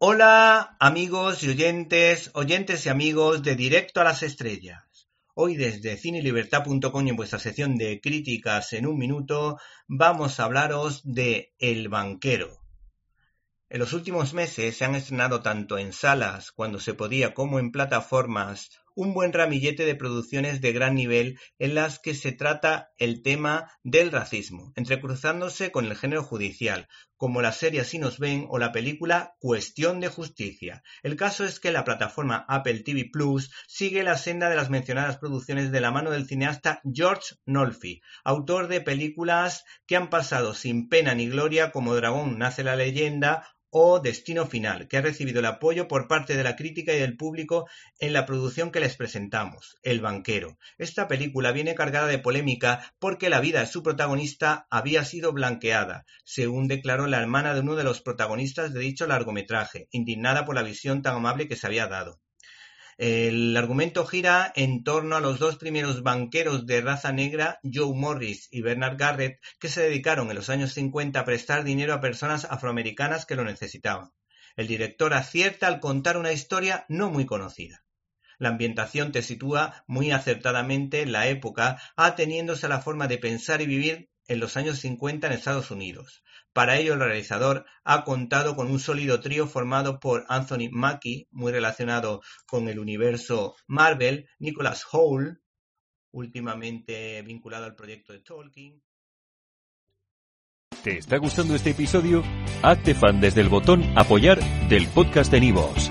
Hola amigos y oyentes, oyentes y amigos de Directo a las Estrellas. Hoy desde cinelibertad.com en vuestra sección de críticas en un minuto vamos a hablaros de El banquero. En los últimos meses se han estrenado tanto en salas cuando se podía como en plataformas un buen ramillete de producciones de gran nivel en las que se trata el tema del racismo, entrecruzándose con el género judicial, como la serie Así nos ven o la película Cuestión de Justicia. El caso es que la plataforma Apple TV Plus sigue la senda de las mencionadas producciones de la mano del cineasta George Nolfi, autor de películas que han pasado sin pena ni gloria como Dragón nace la leyenda o Destino Final, que ha recibido el apoyo por parte de la crítica y del público en la producción que les presentamos, El banquero. Esta película viene cargada de polémica porque la vida de su protagonista había sido blanqueada, según declaró la hermana de uno de los protagonistas de dicho largometraje, indignada por la visión tan amable que se había dado. El argumento gira en torno a los dos primeros banqueros de raza negra, Joe Morris y Bernard Garrett, que se dedicaron en los años 50 a prestar dinero a personas afroamericanas que lo necesitaban. El director acierta al contar una historia no muy conocida. La ambientación te sitúa muy acertadamente en la época, ateniéndose a la forma de pensar y vivir en los años 50 en Estados Unidos. Para ello, el realizador ha contado con un sólido trío formado por Anthony Mackie, muy relacionado con el universo Marvel, Nicholas Hole, últimamente vinculado al proyecto de Tolkien. ¿Te está gustando este episodio? Hazte fan desde el botón Apoyar del podcast de Nivos.